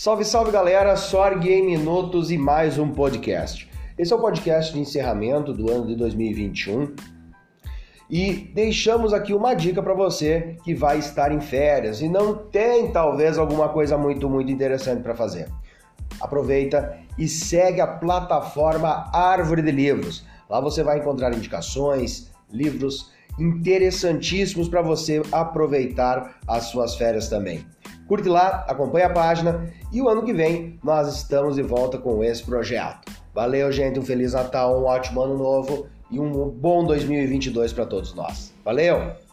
Salve, salve galera, Sorg em Minutos e mais um podcast. Esse é o podcast de encerramento do ano de 2021 e deixamos aqui uma dica para você que vai estar em férias e não tem talvez alguma coisa muito, muito interessante para fazer. Aproveita e segue a plataforma Árvore de Livros. Lá você vai encontrar indicações, livros interessantíssimos para você aproveitar as suas férias também. Curte lá, acompanha a página e o ano que vem nós estamos de volta com esse projeto. Valeu, gente, um feliz Natal, um ótimo ano novo e um bom 2022 para todos nós. Valeu!